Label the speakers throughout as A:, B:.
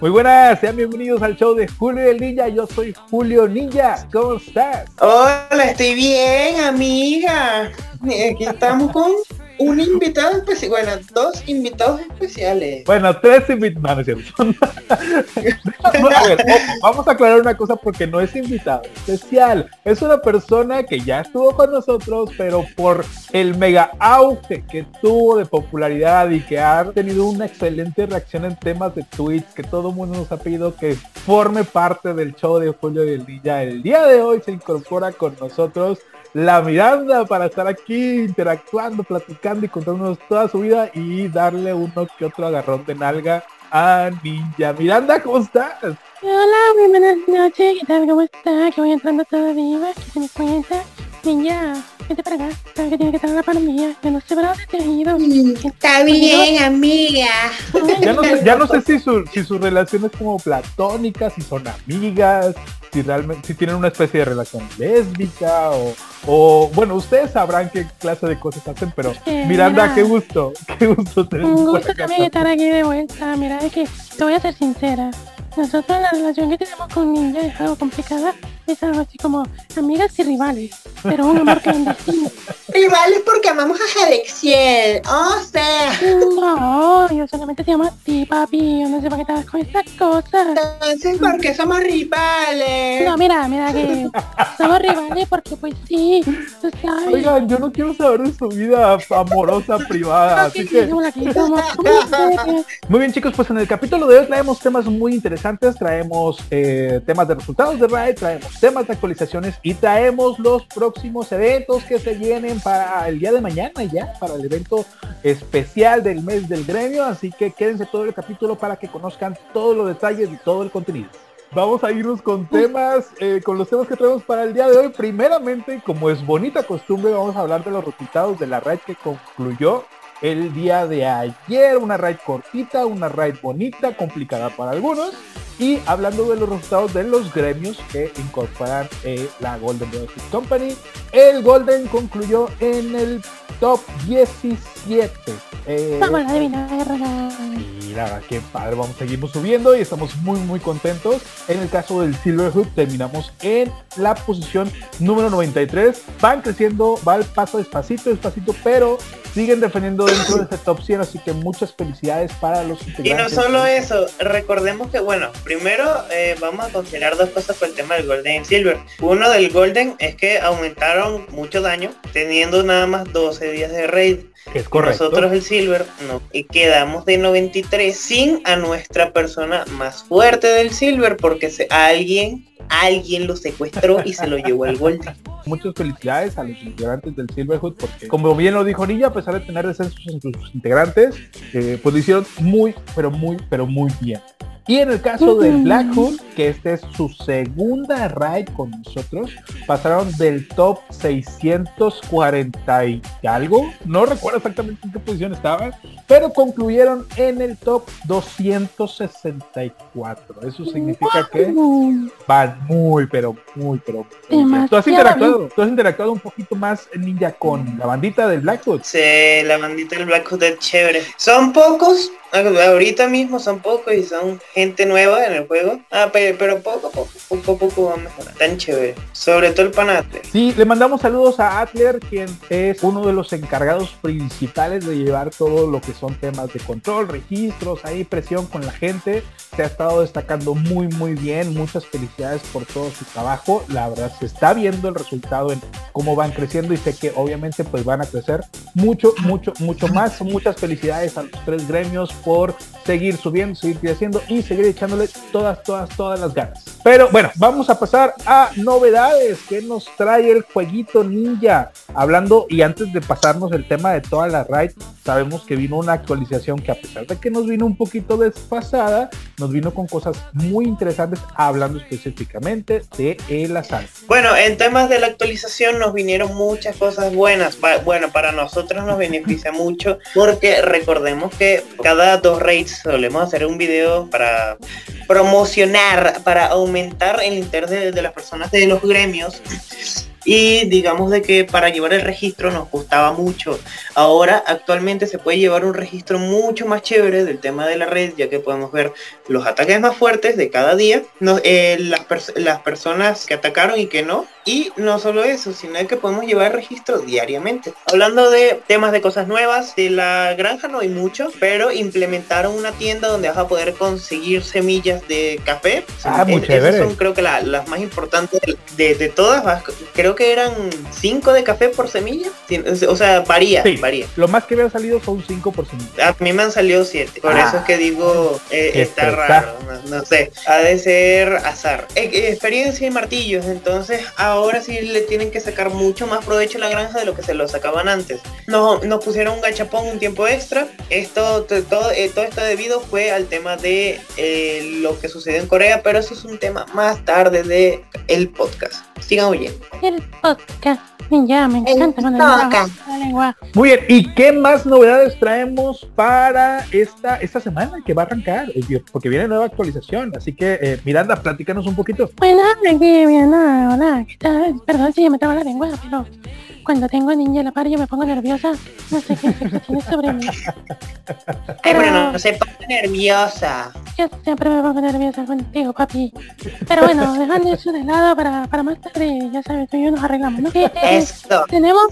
A: Muy buenas, sean bienvenidos al show de Julio el Ninja. Yo soy Julio Ninja. ¿Cómo estás?
B: Hola, estoy bien, amiga. Aquí estamos con un invitado especial, bueno, dos invitados especiales.
A: Bueno, tres invitados, vamos a aclarar una cosa porque no es invitado especial. Es una persona que ya estuvo con nosotros, pero por el mega auge que tuvo de popularidad y que ha tenido una excelente reacción en temas de tweets, que todo el mundo nos ha pedido que forme parte del show de Julio y el Día. El día de hoy se incorpora con nosotros la Miranda para estar aquí interactuando, platicando y contándonos toda su vida y darle uno que otro agarrón de nalga a Ninja. Miranda, ¿cómo estás?
C: Hola, muy buenas noches, ¿qué tal? ¿Cómo está? Que voy entrando toda viva, que se me cuenta. Ninja, vete para acá, sabes que tiene que estar la palomilla, que no sé para dónde te has ido.
B: Está bien, amiga.
A: Ya no sé, ya no sé si, su, si sus relaciones como platónicas, si son amigas, si realmente, si tienen una especie de relación lésbica o, o bueno, ustedes sabrán qué clase de cosas hacen, pero Miranda, qué gusto, qué gusto
C: tener Un gusto también estar aquí de vuelta. Mira, es que te voy a ser sincera. Nosotros la relación que tenemos con Ninja es algo complicada. Es algo así como amigas y rivales. Pero un amor que bendecimos.
B: Rivales porque amamos a Jalexiel. Oh, sea.
C: No, yo solamente te amo a ti, papi. Yo no sé por qué te das con estas cosas.
B: Entonces, ¿por qué somos rivales?
C: No, mira, mira que somos rivales porque pues sí, tú sabes.
A: Oigan, yo no quiero saber de su vida amorosa privada. así que... Muy bien, chicos, pues en el capítulo de hoy traemos temas muy interesantes traemos eh, temas de resultados de RAID, traemos temas de actualizaciones y traemos los próximos eventos que se vienen para el día de mañana ya, para el evento especial del mes del gremio, así que quédense todo el capítulo para que conozcan todos los detalles y todo el contenido. Vamos a irnos con temas, eh, con los temas que traemos para el día de hoy. Primeramente, como es bonita costumbre, vamos a hablar de los resultados de la raid que concluyó el día de ayer. Una raid cortita, una raid bonita, complicada para algunos. Y hablando de los resultados de los gremios que incorporan eh, la Golden Brothers Company, el Golden concluyó en el top 17.
C: Eh, vamos a adivinar.
A: Mira, qué padre, vamos, seguimos subiendo y estamos muy muy contentos. En el caso del Silverhood terminamos en la posición número 93. Van creciendo, va el paso despacito, despacito, pero siguen defendiendo dentro de este top 100, así que muchas felicidades para los
B: integrantes. Y no solo eso, recordemos que, bueno, primero eh, vamos a considerar dos cosas con el tema del Golden y Silver. Uno del Golden es que aumentaron mucho daño, teniendo nada más 12 días de raid.
A: Es correcto.
B: Nosotros el Silver no, y quedamos de 93 sin a nuestra persona más fuerte del Silver porque se, alguien alguien lo secuestró y se lo llevó al Golden.
A: Muchas felicidades a los integrantes del Silverhood porque, como bien lo dijo Nilla, a pesar de tener descensos en sus integrantes, eh, pues lo hicieron muy, pero muy, pero muy bien. Y en el caso del Black Hood, que este es su segunda raid con nosotros, pasaron del top 640 y algo, no recuerdo exactamente en qué posición estaban, pero concluyeron en el top 264. Eso significa que van muy, pero muy, pero muy ¿Tú has interactuado, tú has interactuado un poquito más ninja con la bandita del Black Hood.
B: Sí, la bandita del Black Hood es chévere. Son pocos, ahorita mismo son pocos y son gente nueva en el juego. Ah, pero, poco a poco, poco a poco va a mejorar. Tan chévere. Sobre todo el panate.
A: Sí, le mandamos saludos a Atler, quien es uno de los encargados principales de llevar todo lo que son temas de control, registros, ahí presión con la gente. Se ha estado destacando muy muy bien. Muchas felicidades por todo su trabajo. La verdad se está viendo el resultado en cómo van creciendo y sé que obviamente pues van a crecer mucho, mucho, mucho más. Muchas felicidades a los tres gremios por seguir subiendo, seguir creciendo y seguir echándole todas, todas, todas las ganas. Pero bueno, vamos a pasar a novedades que nos trae el jueguito ninja. Hablando y antes de pasarnos el tema de toda la raid, sabemos que vino una actualización que a pesar de que nos vino un poquito desfasada, nos vino con cosas muy interesantes hablando específicamente de el asalto.
B: Bueno, en temas de la actualización nos vinieron muchas cosas buenas. Bueno, para nosotros nos beneficia mucho porque recordemos que cada dos raids solemos hacer un video para promocionar, para aumentar el interés de, las personas de los gremios y digamos de que para llevar el registro nos gustaba mucho. Ahora actualmente se puede llevar un registro mucho más chévere del tema de la red, ya que podemos ver los ataques más fuertes de cada día, no, eh, las, las personas que atacaron y que no, y no solo eso, sino que podemos llevar registro diariamente. Hablando de temas de cosas nuevas, de la granja no hay mucho, pero implementaron una tienda donde vas a poder conseguir semillas de café.
A: Ah, muy chévere.
B: son creo que las más importantes de, todas. Creo que eran 5 de café por semilla. O sea, varía, varía.
A: Lo más que me han salido son 5 por semilla.
B: A mí me han salido 7. Por eso es que digo, eh, está raro. No, sé. Ha de ser azar. Eh, experiencia y martillos. Entonces, ahora sí le tienen que sacar mucho más provecho a la granja de lo que se lo sacaban antes. Nos, nos pusieron un gachapón un tiempo extra. Esto, todo, eh, todo esto debido fue al tema de eh, lo que sucedió en Corea, pero eso es un tema más tarde de el podcast. Sigan oyendo.
C: El podcast. Ya, me encanta
A: Muy bien, ¿y qué más novedades traemos para esta, esta semana que va a arrancar? Eh, porque viene nueva actualización, así que eh, Miranda, platícanos un poquito.
C: Bueno, aquí, Miranda, hola, Perdón si me traba la lengua, pero cuando tengo niña a la par yo me pongo nerviosa. No sé qué tiene sobre mí.
B: Pero, bueno, no se ponga nerviosa.
C: Yo siempre me pongo nerviosa contigo, papi. Pero bueno, dejando eso de lado para, para más tarde, ya sabes, tú y yo nos arreglamos, ¿no? Eh,
B: Esto.
C: Tenemos,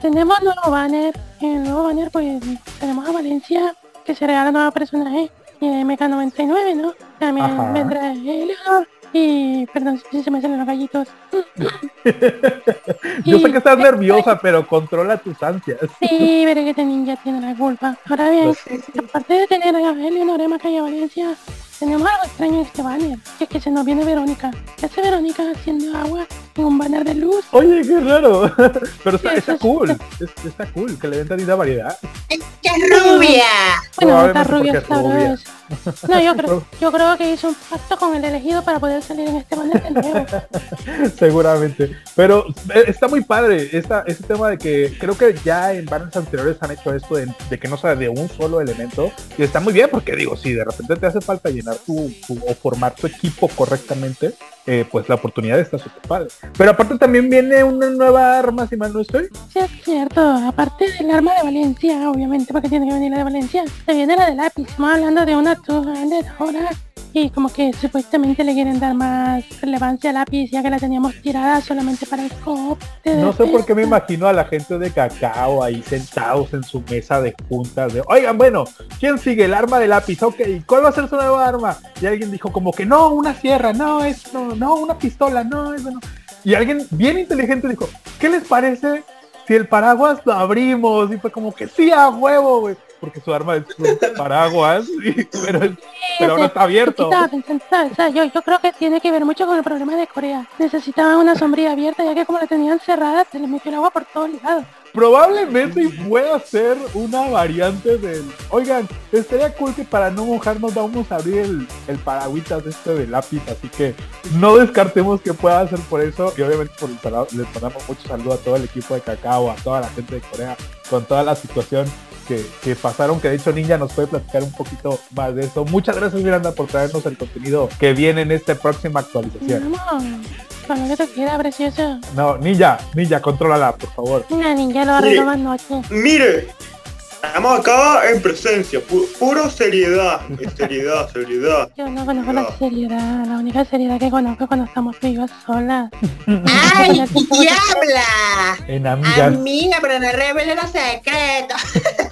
C: tenemos nuevo banner. En el nuevo banner, pues, tenemos a Valencia, que se regala nueva personaje. Y MK99, ¿no? También vendrá Eleanor y perdón si se me salen los gallitos.
A: Yo sé que estás nerviosa, pero controla tus ansias.
C: Sí, pero que este ninja tiene la culpa. Ahora bien, aparte de tener a Eleonora Macaya Valencia, tenemos algo extraño en este banner, que es que se nos viene Verónica. ¿Qué hace Verónica haciendo agua un banner de luz?
A: Oye, qué raro. Pero está, está cool. está cool, que le den tanta variedad.
B: ¡Es que es rubia!
C: Bueno, está rubia, está rubia. No, yo creo, yo creo que hizo un pacto con el elegido para poder salir en este banner de nuevo.
A: Seguramente. Pero eh, está muy padre esta, este tema de que creo que ya en banners anteriores han hecho esto de, de que no sea de un solo elemento. Y está muy bien porque digo, si de repente te hace falta llenar o formar tu equipo correctamente, eh, pues la oportunidad está súper padre. Pero aparte también viene una nueva arma, si mal no estoy.
C: Sí, es cierto. Aparte del arma de Valencia, obviamente, porque tiene que venir la de Valencia, se viene la de lápiz. Estamos hablando de una de ahora y como que supuestamente le quieren dar más relevancia al lápiz ya que la teníamos tirada solamente para el cop.
A: No sé por qué me imagino a la gente de cacao ahí sentados en su mesa de juntas de, oigan, bueno, ¿quién sigue? El arma de lápiz, ok, ¿cuál va a ser su nueva arma? Y alguien dijo como que no, una sierra, no, esto, no, una pistola, no, eso no. Y alguien bien inteligente dijo, ¿qué les parece si el paraguas lo abrimos? Y fue como que sí, a huevo, güey porque su arma es un paraguas, pero, pero ahora está abierto.
C: Yo, yo creo que tiene que ver mucho con el problema de Corea. Necesitaban una sombría abierta, ya que como la tenían cerrada, se le metió el agua por todos lados.
A: Probablemente pueda ser una variante del... Oigan, estaría cool que para no mojarnos vamos a abrir el, el de este de lápiz, así que no descartemos que pueda ser por eso. Y obviamente por el les mandamos mucho saludo a todo el equipo de Cacao, a toda la gente de Corea, con toda la situación que, pasaron, que de hecho Ninja nos puede platicar un poquito más de eso. Muchas gracias Miranda por traernos el contenido que viene en esta próxima actualización.
C: No, que te queda precioso.
A: No, Ninja, Ninja, contrólala, por favor.
C: Una Ninja lo arreglo más noche.
B: Mire, Estamos acá en presencia, pura seriedad, seriedad, seriedad.
C: Yo no conozco la seriedad, la única seriedad que conozco es cuando estamos vivas solas.
B: ¡Ay, diabla!
A: En amigas.
B: Amiga, pero no revele los secretos.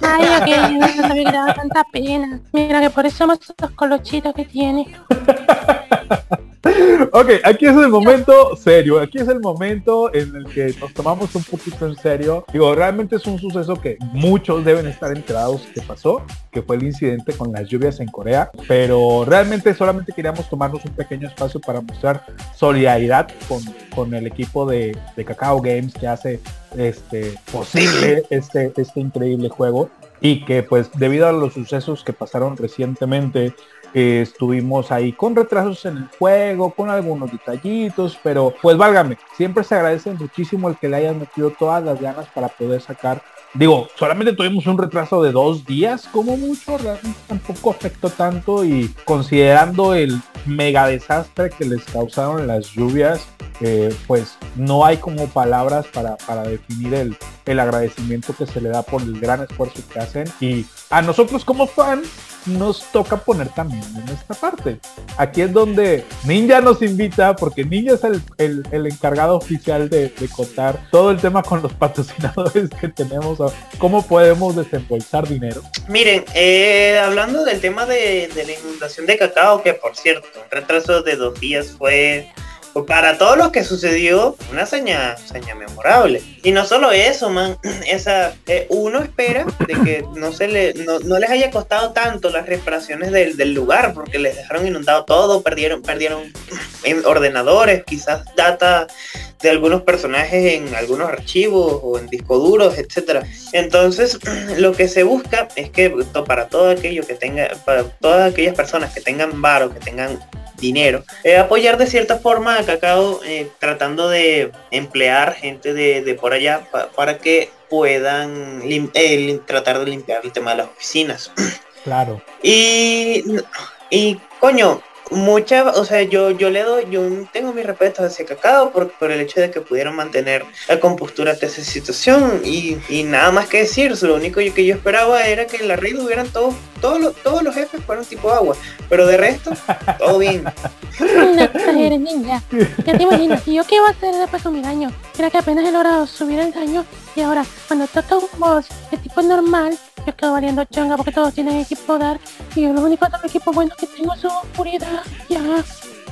C: Ay, ok, no sabía que daba tanta pena. Mira que por eso somos los colochitos que tiene.
A: ok, aquí es el momento serio, aquí es el momento en el que nos tomamos un poquito en serio. Digo, realmente es un suceso que muchos deben estar enterados que pasó, que fue el incidente con las lluvias en Corea, pero realmente solamente queríamos tomarnos un pequeño espacio para mostrar solidaridad con, con el equipo de, de Cacao Games que hace este, posible este, este increíble juego y que pues debido a los sucesos que pasaron recientemente estuvimos ahí con retrasos en el juego, con algunos detallitos, pero pues válgame, siempre se agradece muchísimo el que le hayan metido todas las ganas para poder sacar. Digo, solamente tuvimos un retraso de dos días, como mucho, realmente tampoco afectó tanto y considerando el mega desastre que les causaron las lluvias, eh, pues no hay como palabras para, para definir el, el agradecimiento que se le da por el gran esfuerzo que hacen y a nosotros como fans nos toca poner también en esta parte. Aquí es donde Ninja nos invita, porque Ninja es el, el, encargado oficial de, de, contar todo el tema con los patrocinadores que tenemos, cómo podemos desembolsar dinero.
B: Miren, eh, hablando del tema de, la inundación de cacao, que por cierto, retraso de dos días fue para todo lo que sucedió, una seña, seña memorable. Y no solo eso, man, esa, eh, uno espera de que no se le, no, les haya costado tanto las reparaciones del, del, lugar, porque les dejaron inundado todo, perdieron, perdieron ordenadores, quizás data de algunos personajes en algunos archivos o en discos duros, etcétera. Entonces, lo que se busca es que para todo aquello que tenga, para todas aquellas personas que tengan varo, que tengan dinero. Eh, apoyar de cierta forma a Cacao eh, tratando de emplear gente de, por allá para que puedan eh, tratar de limpiar el tema de las oficinas.
A: Claro.
B: Y, y coño, mucha, o sea, yo, yo le doy, yo tengo mi respeto hacia Cacao por, por el hecho de que pudieron mantener la compostura ante esa situación y, y nada más que decir, lo único que yo esperaba era que en la red hubieran todos, todos los, todos los jefes fueron tipo agua, pero de resto, todo bien.
C: No ninja. Ya te imaginas, ¿y yo qué iba a hacer después con mi daño? Era que apenas he logrado subir el daño y ahora cuando toca un boss de tipo normal, yo quedo valiendo changa porque todos tienen equipo dar y yo lo único de equipo bueno que tengo es oscuridad. Ya.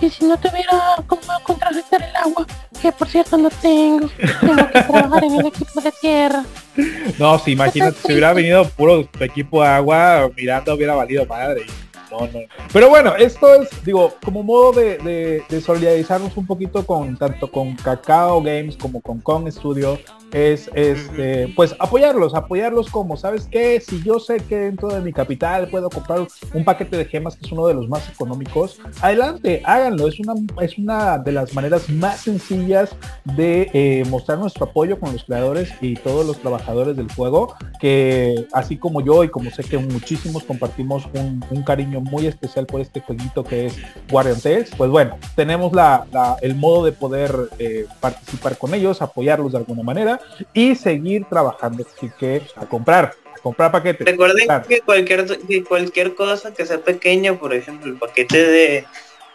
C: Y si no tuviera como contrarrestar el agua, que por cierto no tengo, tengo que trabajar en el equipo de tierra.
A: No, si imagínate, si hubiera venido puro equipo de agua, mirando hubiera valido madre. No, no. Pero bueno, esto es, digo, como modo de, de, solidarizarnos un poquito con tanto con Cacao Games como con Kong Studio, es este pues apoyarlos, apoyarlos como, ¿sabes qué? Si yo sé que dentro de mi capital puedo comprar un paquete de gemas que es uno de los más económicos, adelante, háganlo. Es una, es una de las maneras más sencillas de eh, mostrar nuestro apoyo con los creadores y todos los trabajadores del juego, que así como yo y como sé que muchísimos compartimos un, cariño muy especial por este jueguito que es Guardian Tales, pues bueno, tenemos la, el modo de poder eh, participar con ellos, apoyarlos de alguna manera y seguir trabajando. Así que a comprar, comprar paquetes.
B: Recuerden que cualquier, cualquier cosa que sea pequeña, por ejemplo, el paquete de,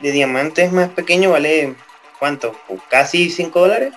B: de diamantes más pequeño vale, ¿cuánto? Casi 5 dólares.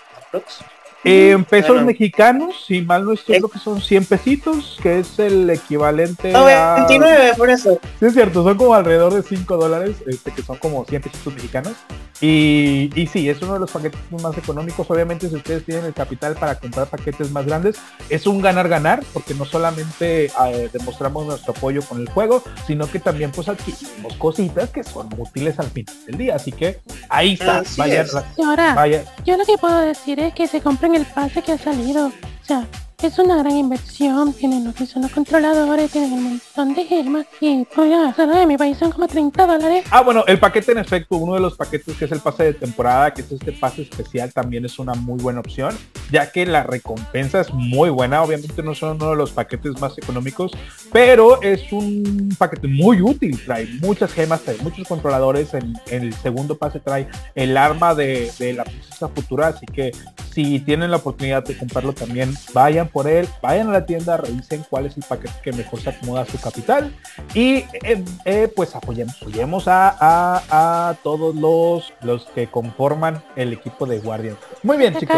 A: En pesos mexicanos, si mal no estoy, lo que son 100 pesitos, que es el equivalente
B: a... 29, por eso.
A: Sí, es cierto, son como alrededor de 5 dólares, este, que son como 100 pesitos mexicanos. Y, y sí, es uno de los paquetes más económicos. Obviamente, si ustedes tienen el capital para comprar paquetes más grandes, es un ganar-ganar, porque no solamente eh, demostramos nuestro apoyo con el juego, sino que también pues adquirimos cositas que son útiles al final del día. Así que ahí está. Vaya,
C: Ahora, yo lo que puedo decir es que se compren el pase que ha salido. O sea, es una gran inversión, tienen lo que son los controladores, tienen un montón de gemas y ya, solo de mi país son como 30 dólares.
A: Ah, bueno, el paquete en efecto, uno de los paquetes que es el pase de temporada, que es este pase especial, también es una muy buena opción, ya que la recompensa es muy buena, obviamente no son uno de los paquetes más económicos, pero es un paquete muy útil, trae muchas gemas, trae muchos controladores, en, el segundo pase trae el arma de, de la princesa futura, así que si tienen la oportunidad de comprarlo también, vayan por él, vayan a la tienda, revisen cuál es el paquete que mejor se acomoda a su capital y eh, eh, pues apoyemos, apoyemos a, a, todos los, los que conforman el equipo de Guardian. Muy bien, chicos.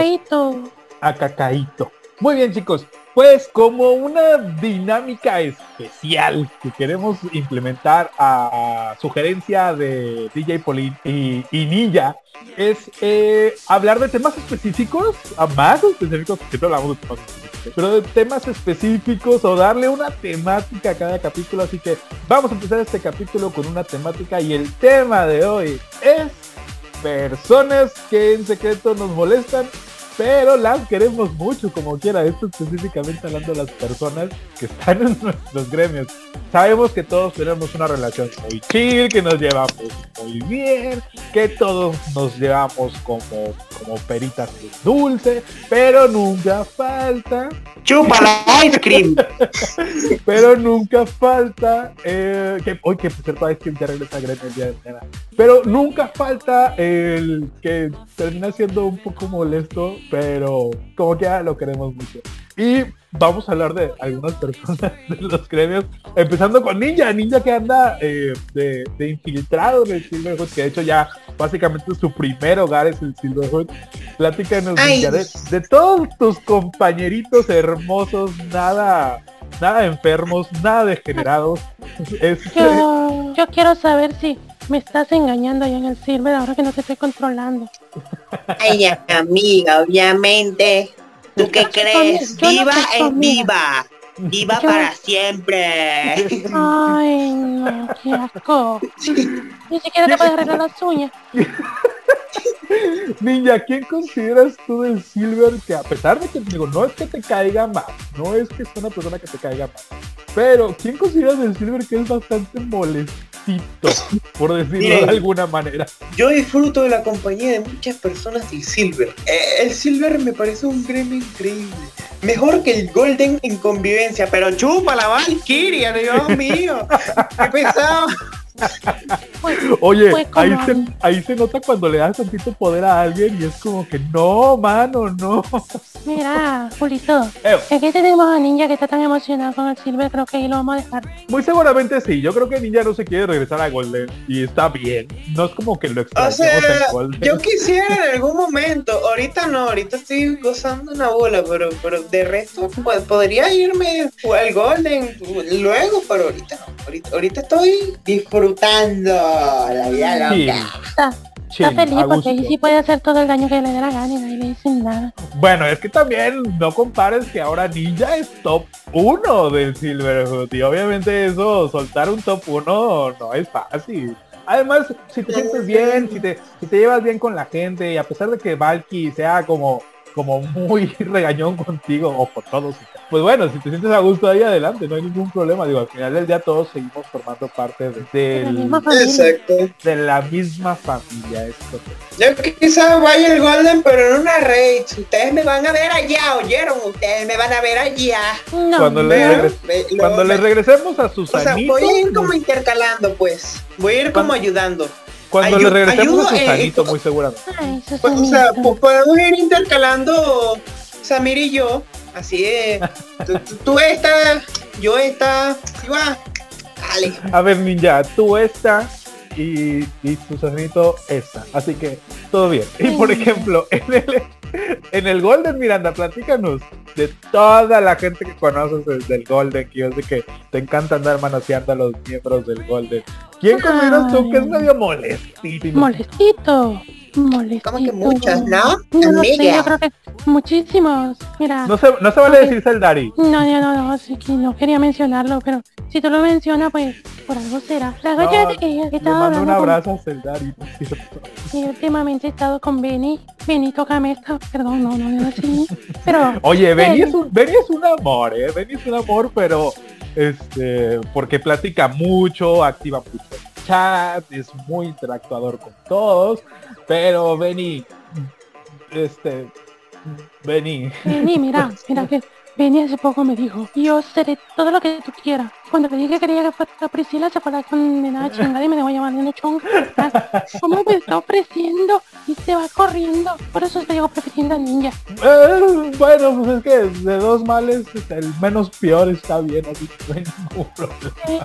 A: A Cacaito. Muy bien, chicos. Pues como una dinámica especial que queremos implementar a, sugerencia de DJ Polin y, y Ninja es eh, hablar de temas específicos, a más específicos, siempre hablamos de temas específicos pero de temas específicos o darle una temática a cada capítulo. Así que vamos a empezar este capítulo con una temática y el tema de hoy es personas que en secreto nos molestan pero las queremos mucho como quiera. Esto específicamente hablando de las personas que están en nuestros gremios. Sabemos que todos tenemos una relación muy chill, que nos llevamos muy bien, que todos nos llevamos como, como peritas de dulce, pero nunca falta.
B: ¡Chupa la ice cream!
A: Pero nunca falta, eh, que hoy que por cierto es que ya regresa a Gremio el día de mañana. Pero nunca falta el que termina siendo un poco molesto, pero como que ya lo queremos mucho. Y vamos a hablar de algunas personas de los gremios, empezando con Ninja, Ninja que anda eh, de, de infiltrado en el Silverhood, que de hecho ya básicamente su primer hogar es el Silverhood. Platícanos. Ninja, de, de todos tus compañeritos hermosos, nada, nada enfermos, nada degenerados. Este,
C: Yo, yo quiero saber si me estás engañando allá en el Silver ahora que no te estoy controlando.
B: Ay, amiga, obviamente. ¿Tú qué crees?
C: No
B: Viva
C: tu
B: es viva. Viva
C: Yo-
B: para siempre.
C: Ay, no, qué asco. Ni siquiera te puedes arreglar las uñas.
A: Ninja, ¿quién consideras tú del Silver que a pesar de que digo, no es que te caiga mal, no es que sea una persona que te caiga mal, pero ¿quién consideras del Silver que es bastante molestito, por decirlo
B: Miren.
A: de alguna manera?
B: Yo disfruto de la compañía de muchas personas del Silver. Eh, el Silver me parece un gremio increíble. Mejor que el Golden en convivencia, pero chupa la Valkyria, Dios mío. Qué pesado.
C: Pues,
A: Oye,
C: como-
A: ahí se, ahí se nota cuando le das tantito poder a alguien y es como que no, mano, no.
C: mira, Julito.
A: Eh,
C: Aquí tenemos a Ninja que está tan emocionado con el Silver, creo que ahí lo vamos a dejar.
A: muy seguramente sí, yo creo que Ninja no se quiere regresar a Golden y está bien, no es como que lo
B: O
A: extrañemos
B: sea,
A: en Golden.
B: yo quisiera en algún momento, ahorita no, ahorita estoy gozando una bola, pero, pero de resto pues, podría irme al Golden luego, pero ahorita no. Ahorita, ahorita estoy disfrutando la vida
A: Sí.
B: loca.
C: Está,
A: Chill,
C: está feliz porque ahí sí puede hacer todo el daño que le dé la gana y nadie le dice nada.
A: Bueno, es que también no compares que ahora Ninja es top 1 del Silverhood y obviamente eso, soltar un top 1 no es fácil. Además, si te sientes bien, si te, si te llevas bien con la gente y a pesar de que Valky sea como, como muy regañón contigo o con todos, pues bueno, si te sientes a gusto ahí adelante, no hay ningún problema. Digo, al final del día todos seguimos formando parte de,
C: De la
A: del-
C: misma familia.
B: Exacto.
A: de la misma familia. Esto.
B: Yo quizás vaya al Golden, pero en una raid. Ustedes me van a ver allá, ¿oyeron? Ustedes me van a ver allá.
C: No,
A: Cuando le, regres- cuando le regresemos a sus
B: O sea, voy a ir como intercalando, pues. Voy a ir como ayudando.
A: Cuando
B: Ayu-
A: le regresemos
B: ayudo,
A: a Susanito,
B: eh,
A: muy seguramente.
C: Ay,
B: Pues, o sea, po- podemos ir intercalando Samir y yo. Así es. Tú, tú- esta, yo esta. ¿Sí va? Dale.
A: A ver, Ninja, tú esta y, y Susanito esta. Así que todo bien. Y por ejemplo, en el, en el Golden Miranda, platícanos de toda la gente que conoces desde el Golden, que yo sé que te encanta andar manoseando a los miembros del Golden. ¿Quién consideras tú que es medio molestísimo?
C: Molestito. Molestito.
B: Como que muchos, ¿no?
C: No, no sé, yo creo que muchísimos. Mira.
A: No se, no se vale decir Saldari.
C: No, no, no, no, sí que no quería mencionarlo, pero si tú lo mencionas, pues por algo será. La
A: No,
C: que que
A: Le
C: estaba
A: mando un
C: hablando con-
A: abrazo a Saldari, ¿no es cierto?
C: y últimamente he estado con Benny, Benito Camesta, perdón, no, no, no, así, pero
A: Oye, Benny
C: Benny.
A: es, un, Benny es un amor, ¿eh? Benny es un amor, pero este, porque platica mucho, activa mucho el chat, es muy interactuador con todos, pero Benny, este, Benny,
C: Benny, mira, mira que Benny hace poco me dijo, yo seré todo lo que tú quieras. Cuando le dije que quería que fuera Priscila, se fue la condenada chingada y me dejó llamar de chonga. ¿Cómo me está ofreciendo? Y se va corriendo. Por eso estoy ofreciendo a Ninja.
A: Eh, bueno, pues es que de dos males el menos peor está bien, así que no hay ningún problema.
C: Eh,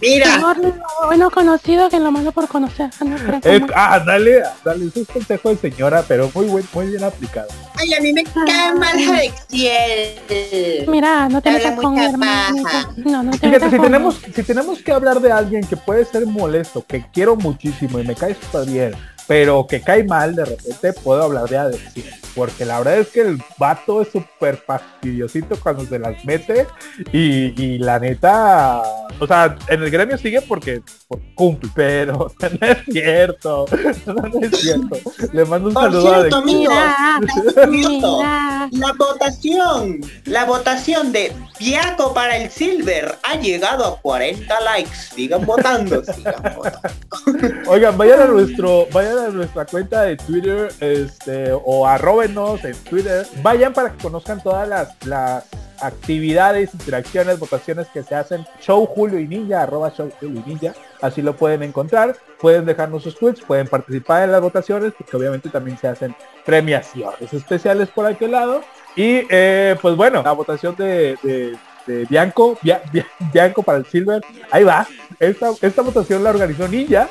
B: Mira,
C: mejor lo bueno conocido que lo malo por conocer. Ah, no, como-
A: ah, dale, dale, eso es consejo de señora, pero muy buen, muy bien aplicado.
B: ay, a mí me cae mal Alexiel.
C: Mira, no te metas con mi
B: paja.
C: No, no te metas
A: si tenemos, si tenemos que hablar de alguien que puede ser molesto, que quiero muchísimo y me cae súper bien, pero que cae mal, de repente puedo hablar de Alexis. Porque la verdad es que el vato es súper fastidiosito cuando se las mete y, y la neta, o sea, en el gremio sigue porque, porque cumple, pero no es cierto, no, es cierto. Le mando un
B: Por
A: saludo a
B: cierto, amigo.
C: Mira, mira.
B: La votación, la votación de Piaco para el Silver ha llegado a 40 likes. Sigan votando, sigan votando.
A: Oigan, vayan a nuestro, vayan nuestra cuenta de Twitter, este, o arróbenos en Twitter. Vayan para que conozcan todas las, las actividades, interacciones, votaciones que se hacen. Show Julio y Ninja, arroba Show Julio y Ninja. Así lo pueden encontrar. Pueden dejarnos sus tweets, pueden participar en las votaciones, porque obviamente también se hacen premiaciones especiales por aquel lado. Y eh, pues bueno, la votación de, de, Bianco, Bia- Bia- Bianco para el Silver, ahí va. Esta, esta votación la organizó Ninja,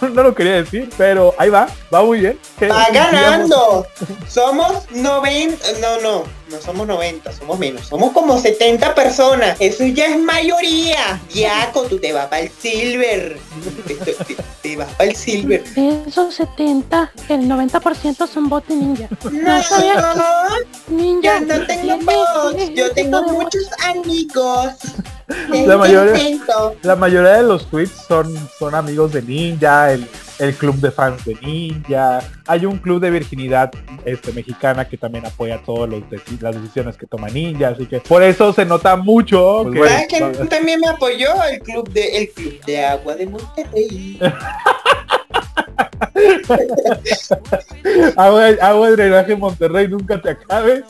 A: no, no lo quería decir, pero ahí va, va muy bien.
B: Va ganando. Somos 90. No, no. No somos 90, somos menos. Somos como 70 personas. Eso ya es mayoría. Diaco, tú te vas para el silver. Te, te- te vas para el silver.
C: De esos 70, el 90% son bots de ninja.
B: No,
C: sabía Ninja.
B: yo no tengo bots. Yo tengo muchos amigos.
A: La mayoría-
B: Intento.
A: La mayoría de los tweets son, son amigos de Ninja, el, el club de fans de Ninja. Hay un club de virginidad este, mexicana que también apoya todas las decisiones que toma Ninja. Así que por eso se nota mucho.
B: Pues
A: que- pues,
B: ¿Sabes quién también me apoyó? El club de el club de agua de Monterrey.
A: agua, agua de drenaje Monterrey, nunca te acabes.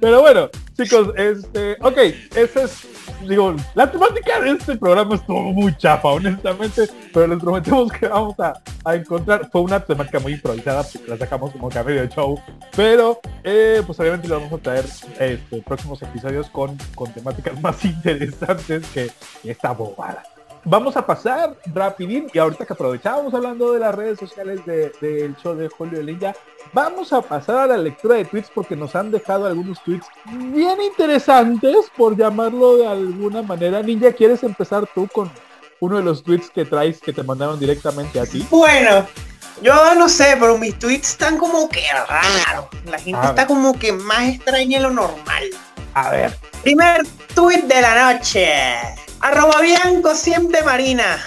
A: Pero bueno, chicos, este, ok, esa es, digo, la temática de este programa estuvo muy chafa, honestamente, pero les prometemos que vamos a, a encontrar, fue una temática muy improvisada, porque la sacamos como que a medio show, pero eh, pues obviamente le vamos a traer este, próximos episodios con, con temáticas más interesantes que esta bobada. Vamos a pasar rapidín y ahorita que aprovechábamos hablando de las redes sociales de- del show de Julio de Ninja, vamos a pasar a la lectura de tweets porque nos han dejado algunos tweets bien interesantes, por llamarlo de alguna manera. Ninja, ¿quieres empezar tú con uno de los tweets que traes que te mandaron directamente a ti?
B: Bueno, yo no sé, pero mis tweets están como que raros. La gente
A: A
B: está
A: ver.
B: como que más extraña de lo normal.
A: A ver,
B: Primer tweet de la noche. Arroba Bianco siempre Marina.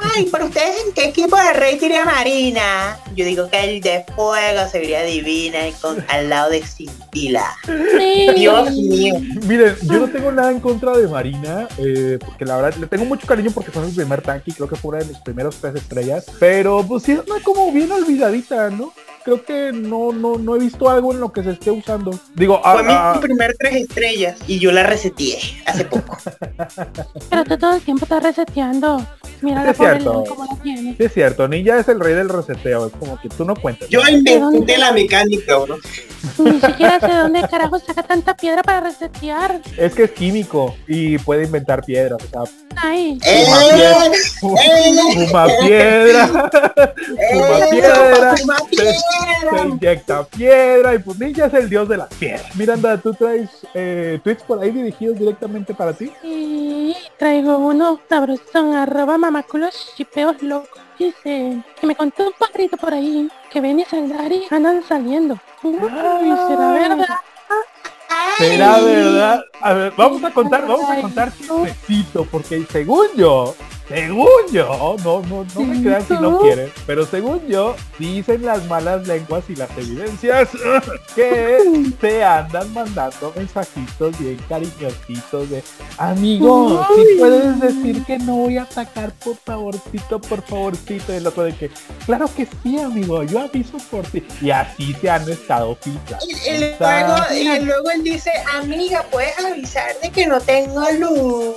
B: Ay, pero ustedes en qué equipo de rey iría Marina? Yo digo que el de fuego se vería divina y con, al lado de Cintila.
C: Sí.
B: Dios mío.
A: miren, yo no tengo nada en contra de Marina, eh, porque la verdad le tengo mucho cariño porque fue mi primer tanque y creo que fue una de mis primeros tres estrellas, pero pues sí, anda como bien olvidadita, ¿no? Creo que no, no, no he visto algo en lo que se esté usando. Digo,
B: Fue mi
A: ah,
B: primer tres estrellas y yo la reseteé hace poco.
C: Pero tú todo el tiempo estás reseteando. Mira la
A: Es cierto.
C: Como la tiene.
A: sí es cierto, Ninja es el rey del reseteo, es como que tú no cuentas.
B: Yo inventé la mecánica, bro.
C: Ni siquiera sé dónde carajo saca tanta piedra para resetear.
A: Es que es químico y puede inventar piedras, o sea,
C: Ay,
B: ¡Eh!
A: Fuma
B: ¡Eh!
A: fuma piedra, fuma
B: ¡Eh!
A: piedra,
B: ¡Fuma
A: se,
B: piedra!
A: se inyecta piedra y pues Ninja es el dios de las piedras. Miranda, ¿tú traes eh, tweets por ahí dirigidos directamente para ti?
C: y traigo uno sabrosón, arroba mamaculos chipeos locos. Dice que me contó un pajarito por ahí que Ben y Saldari andan saliendo. Será verdad.
A: ¿Será verdad? A ver, vamos a contar, vamos a contar chismecito, porque según yo, según yo, no, no, no me crean si no quieren, pero según yo, dicen las malas lenguas y las evidencias que se andan mandando mensajitos bien cariñositos de amigo, si puedes decir que no voy a atacar, por favorcito, por favorcito, y el otro de que, claro que sí, amigo, yo aviso por ti, y así se han estado.
B: Y, y luego, y luego él dice, amiga, puedes avisar de que no tengo luz.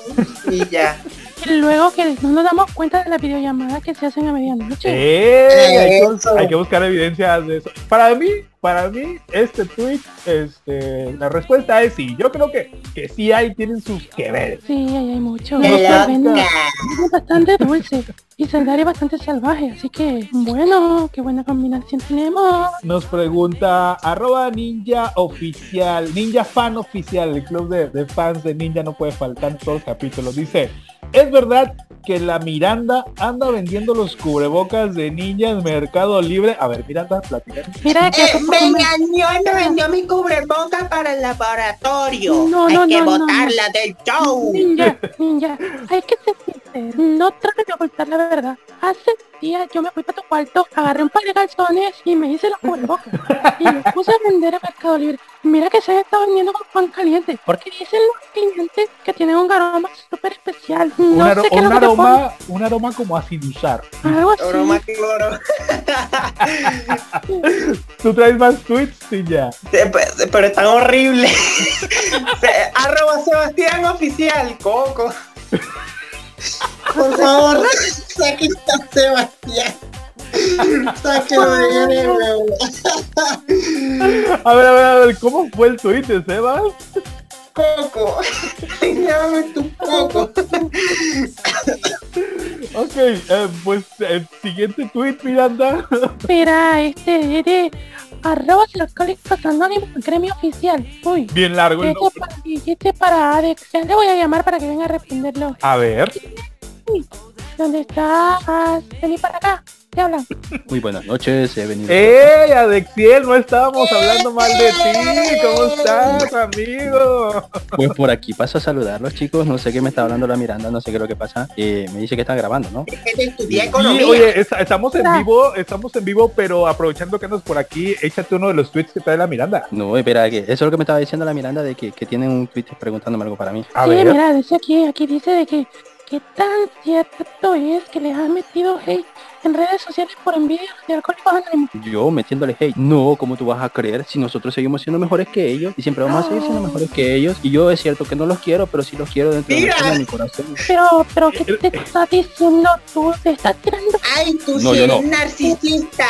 B: Y ya.
C: Y luego que no nos damos cuenta de la videollamada que se hacen a medianoche.
A: ¡Eh! hay, que, hay buscar evidencias de eso. Para mí, para mí, este tweet, este, la respuesta es sí. Yo creo que, que sí hay, tienen sus que ver.
C: Sí, ahí hay mucho. Es bastante dulce y Saldari bastante salvaje, así que bueno, qué buena combinación tenemos.
A: Nos pregunta arroba ninja oficial, ninja fan oficial, el club de, de fans de ninja no puede faltar en todos los capítulos. Dice, ¿es verdad que la Miranda anda vendiendo los cubrebocas de ninja en Mercado Libre? A ver, Miranda, platica.
C: Mira que
B: Eh, me engañó y me vendió mi cubreboca para el laboratorio.
C: No,
B: Hay
C: no,
B: que
C: no, no,
B: botarla del show.
C: Ninja, ninja, hay que ser sincero. No trates de ocultar la verdad. Hace días yo me fui para tu cuarto, agarré un par de calzones y me hice los cubrebocas. Y los puse a vender en Mercado Libre. Mira que se está vendiendo con pan caliente. Porque dicen los clientes que tienen un aroma súper especial. No
A: un,
C: sé qué
A: aroma, un aroma como a sin usar.
C: Algo así.
B: Cloro.
A: Tú traes más tweets y ya.
B: Pero pero están horribles. Se- Arroba Sebastián Oficial, Coco. Por favor, saque a Sebastián.
A: A ver, a ver, a ver, ¿cómo fue el tweet de Sebas?
B: Coco. Llámame tu Coco.
A: Ok, eh, pues el siguiente tweet, Miranda.
C: Mira, este es de arroba los alcohólicos anónimos gremio oficial. Uy.
A: Bien largo el
C: Este
A: nombre.
C: para, este para Alex. Ya le voy a llamar para que venga a responderlo.
A: A ver.
C: ¿Dónde estás? Vení para acá. Te hablan.
D: Muy buenas noches, he venido.
A: ¡Ey, Adexiel! No estábamos hablando mal de ti. ¿Cómo estás, amigo?
D: Pues por aquí paso a saludarlos, chicos. No sé qué me está hablando la Miranda, no sé qué es lo que pasa. Eh, me dice que está grabando, ¿no?
B: Es que te estudié
A: Sí, oye, es- estamos en
C: Ah.
A: vivo, estamos en vivo, pero aprovechando que andas por aquí, échate uno de los tweets que trae la Miranda.
D: No, espera, que eso es lo que me estaba diciendo la Miranda de que, que tienen un tweet preguntándome algo para mí.
A: A
C: sí,
A: ver.
C: mira, dice aquí, aquí dice de que qué tan cierto es que les han metido hate en redes sociales por envidia de alcohólicos anónimos.
D: Yo metiéndole hate. No, ¿cómo tú vas a creer si nosotros seguimos siendo mejores que ellos? Y siempre vamos a seguir siendo mejores que ellos. Y yo es cierto que no los quiero, pero sí los quiero dentro de, de mi corazón.
C: Pero, pero ¿qué te estás diciendo tú? Te estás tirando.
B: Ay, tú
D: No,
B: sí eres
D: no.
B: narcisista.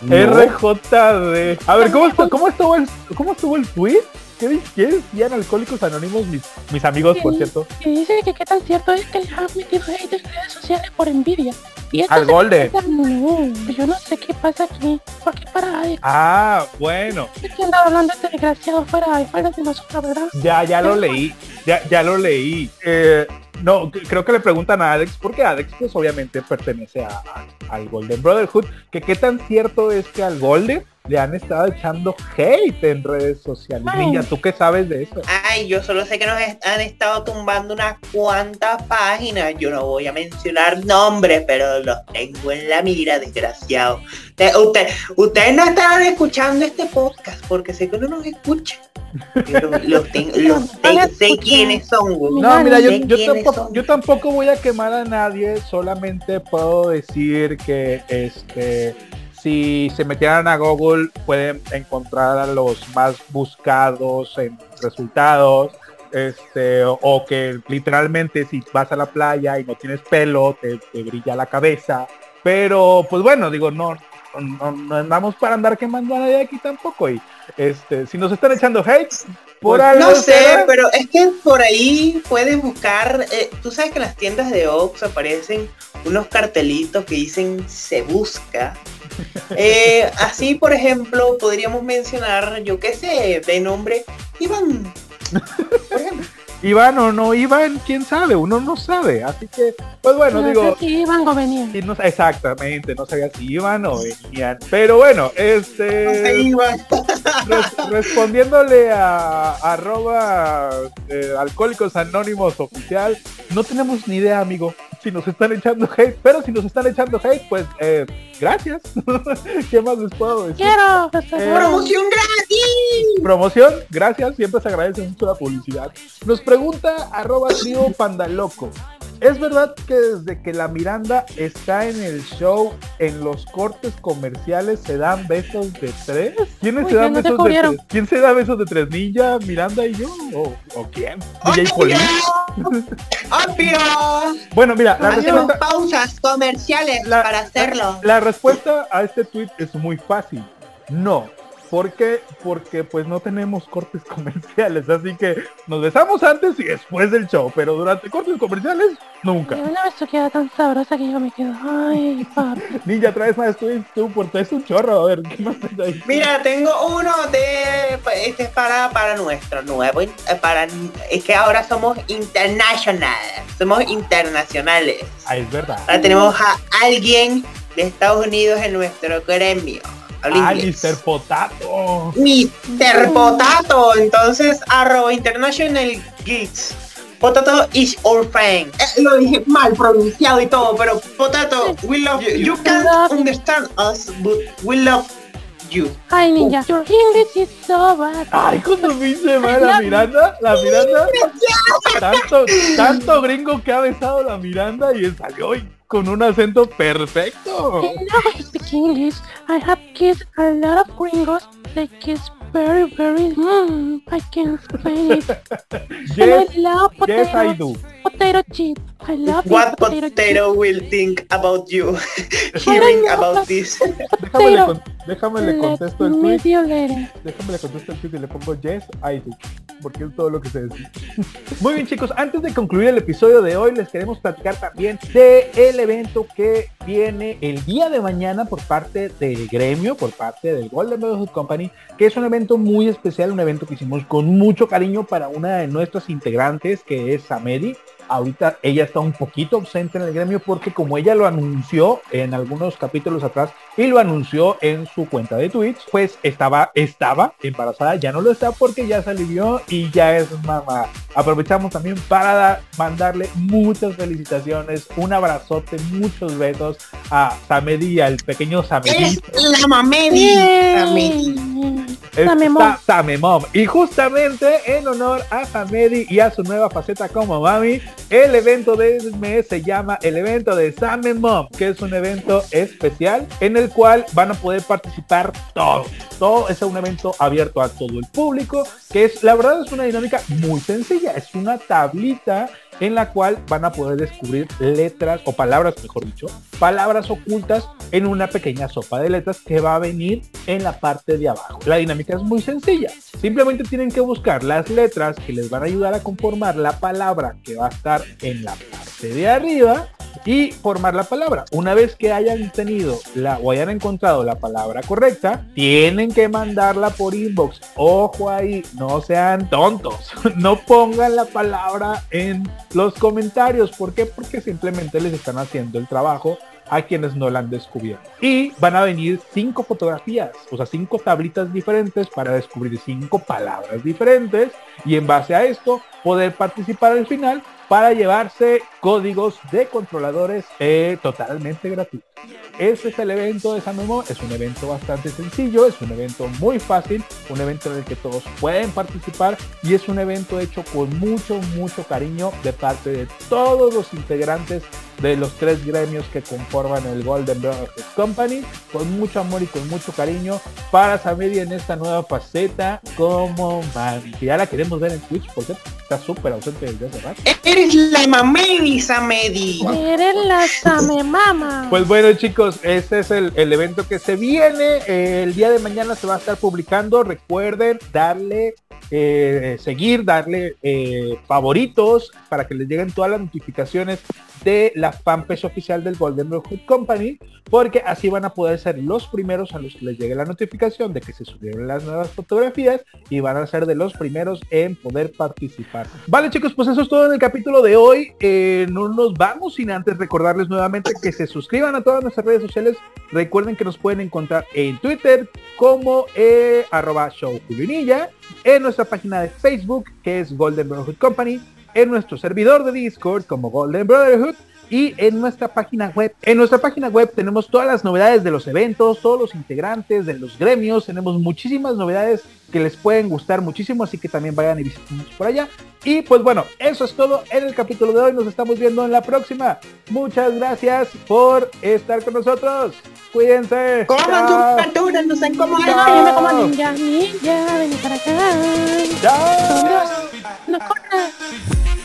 D: No.
A: RJD. A ver, ¿cómo, estu- cómo estuvo el, cómo estuvo el tweet? ¿Qué, qué decían Alcohólicos Anónimos, mis, mis amigos, por cierto?
C: Y dice que qué tan cierto es que les han metido hate en redes sociales por envidia. Y
A: Al
C: trata- No, yo no sé qué pasa aquí. Porque para Alex,
A: Ah, bueno.
C: que andaba hablando este desgraciado fuera de faldas de nosotros, ¿verdad?
A: Ya, ya lo leí. Ya, ya lo leí. Eh, no, creo que le preguntan a Alex, porque Alex, pues obviamente pertenece a, a- al Golden Brotherhood, que qué tan cierto es que al Golden le han estado echando hate en redes sociales. Niña, ¿tú qué sabes de eso?
B: Ay, yo solo sé que nos est- han estado tumbando unas cuantas páginas. Yo no voy a mencionar nombres, pero los tengo en la mira, desgraciado. Te- usted- ustedes no estarán escuchando este podcast porque sé que no nos escucha. Pero los, ten- los
C: a
B: sé quiénes son, güey.
A: No, mira, yo, tampoco,
B: son.
A: yo tampoco voy a quemar a nadie, solamente puedo decir que este si se metieran a Google pueden encontrar a los más buscados en resultados. Este, o, que literalmente si vas a la playa y no tienes pelo, te, te brilla la cabeza. Pero, pues bueno, digo, no, no, no andamos para andar quemando a nadie aquí tampoco. Y este, si nos están echando hate, por
B: Pues,
A: algo
B: no sé,
A: será.
B: pero es que por ahí puedes buscar, eh, tú sabes que en las tiendas de Ox aparecen unos cartelitos que dicen se busca. Eh, así, por ejemplo, podríamos mencionar, yo qué sé, de nombre Iván. Por ejemplo.
A: Iban o no iban, quién sabe, uno no sabe. Así que, pues bueno,
C: no
A: digo,
C: sé si iban o venían.
A: sí, no- exactamente, no sabía si iban o venían. Pero bueno,
B: No sé,
A: este,
B: Iván.
A: res- respondiéndole a arroba eh, alcohólicos anónimos oficial, no tenemos ni idea, amigo, si nos están echando hate, pero si nos están echando hate, pues eh, gracias. ¿Qué más les puedo decir?
C: Quiero.
A: Eh,
B: Promoción gratis.
A: Promoción, gracias, siempre se agradece mucho la publicidad. Nos pregunta arroba trío pandaloco. ¿Es verdad que desde que la Miranda está en el show, en los cortes comerciales se dan besos de tres? ¿Quiénes
C: Uy,
A: se dan
C: no
A: besos de tres? ¿Quién se da besos de tres? ¿Ninja, Miranda y yo? ¿O, o quién? DJ.
B: ¡Obvio!
A: Bueno, mira, la
B: Hacemos
A: respuesta,
B: pausas comerciales
A: La-
B: para hacerlo.
A: la respuesta a este tweet es muy fácil. No. ¿Por qué? Porque pues no tenemos cortes comerciales, así que nos besamos antes y después del show, pero durante cortes comerciales, nunca.
C: Y una besuqueada tan sabrosa que yo me quedo. Ay, papi.
A: Ninja, traes más tweets tú, porque es un chorro, a ver, ¿qué más ahí?
B: Mira, tengo uno de este es para para nuestro nuevo eh, para es que ahora somos international, somos internacionales.
A: Ah, es verdad.
B: Ahora tenemos a alguien de Estados Unidos en nuestro gremio. Habla
A: Ah,
B: inglés.
A: Mr. Potato.
B: Mr. Potato, entonces arroba international geeks. Potato is our friend. Eh, lo dije mal pronunciado y todo, pero Potato, we love you. You can't understand us, but we love you.
C: Ay, ninja, your English is so bad.
A: Ay, cuando me dice mal la Miranda, la Miranda, tanto, tanto gringo que ha besado la Miranda y salió hoy con un acento perfecto.
C: English. I have kissed a lot of gringos. They kiss very, very. Mm, I can't explain it. And I love potatoes.
A: yes I do.
C: Potato chips. I love these
B: What
C: potato,
B: potato will think about you hearing about this?
A: Déjame le, con- déjame le contesto el tweet. Déjame le contesto el tweet y le pongo yes I do. Porque es todo lo que se decía. Muy bien chicos, antes de concluir el episodio de hoy les queremos platicar también de el evento que viene el día de mañana por parte del gremio, por parte del Golden Brotherhood Company, que es un evento muy especial, un evento que hicimos con mucho cariño para una de nuestras integrantes que es Samedi. Ahorita ella está un poquito ausente en el gremio porque como ella lo anunció en algunos capítulos atrás y lo anunció en su cuenta de Twitch, pues estaba, estaba embarazada, ya no lo está porque ya se alivió y ya es mamá. Aprovechamos también para dar- mandarle muchas felicitaciones, un abrazote, muchos besos a Samedi, al pequeño Samedi.
B: la mamedi. Samedi.
C: Samemom.
A: Sa- Samemom. Y justamente en honor a Samedi y a su nueva faceta como mami, el evento de este mes se llama el evento de Samemom, que es un evento especial en el cual van a poder participar todos. Todo es un evento abierto a todo el público, que es la verdad es una dinámica muy sencilla, es una tablita en la cual van a poder descubrir letras o palabras, mejor dicho, palabras ocultas en una pequeña sopa de letras que va a venir en la parte de abajo. La dinámica es muy sencilla. Simplemente tienen que buscar las letras que les van a ayudar a conformar la palabra que va a estar en la parte de arriba y formar la palabra. Una vez que hayan tenido la o hayan encontrado la palabra correcta, tienen que mandarla por inbox. Ojo ahí, no sean tontos. No pongan la palabra en los comentarios. ¿Por qué? Porque simplemente les están haciendo el trabajo a quienes no la han descubierto. Y van a venir cinco fotografías, o sea, cinco tablitas diferentes para descubrir cinco palabras diferentes y en base a esto poder participar al final para llevarse códigos de controladores eh, totalmente gratuitos. Ese es el evento de San Memo, es un evento bastante sencillo, es un evento muy fácil, un evento en el que todos pueden participar y es un evento hecho con mucho, mucho cariño de parte de todos los integrantes de los tres gremios que conforman el Golden Brotherhood Company, con mucho amor y con mucho cariño para Samedi en esta nueva faceta como mami, que ya la queremos ver en Twitch, porque está súper ausente desde hace rato.
B: Eres la mamedi, Samedi.
C: Eres la Samemama.
A: Pues bueno chicos, este es el, el evento que se viene. Eh, el día de mañana se va a estar publicando. Recuerden darle eh, seguir, darle eh, favoritos para que les lleguen todas las notificaciones de la fanpage oficial del Golden Brotherhood Company, porque así van a poder ser los primeros a los que les llegue la notificación de que se subieron las nuevas fotografías y van a ser de los primeros en poder participar. Vale chicos, pues eso es todo en el capítulo de hoy. Eh, no nos vamos sin antes recordarles nuevamente que se suscriban a todas nuestras redes sociales. Recuerden que nos pueden encontrar en Twitter como eh, arroba show en nuestra página de Facebook que es Golden Brotherhood Company, en nuestro servidor de Discord como Golden Brotherhood y en nuestra página web. En nuestra página web tenemos todas las novedades de los eventos, todos los integrantes de los gremios, tenemos muchísimas novedades que les pueden gustar muchísimo, así que también vayan y visítenos por allá. Y pues bueno, eso es todo en el capítulo de hoy, nos estamos viendo en la próxima. Muchas gracias por estar con nosotros. Cuídense.
B: Coman sus facturas, no sean como
C: Ay,
A: Chao.
C: yo me como ninja, ninja, ven para acá.
A: Chao.
C: No corras.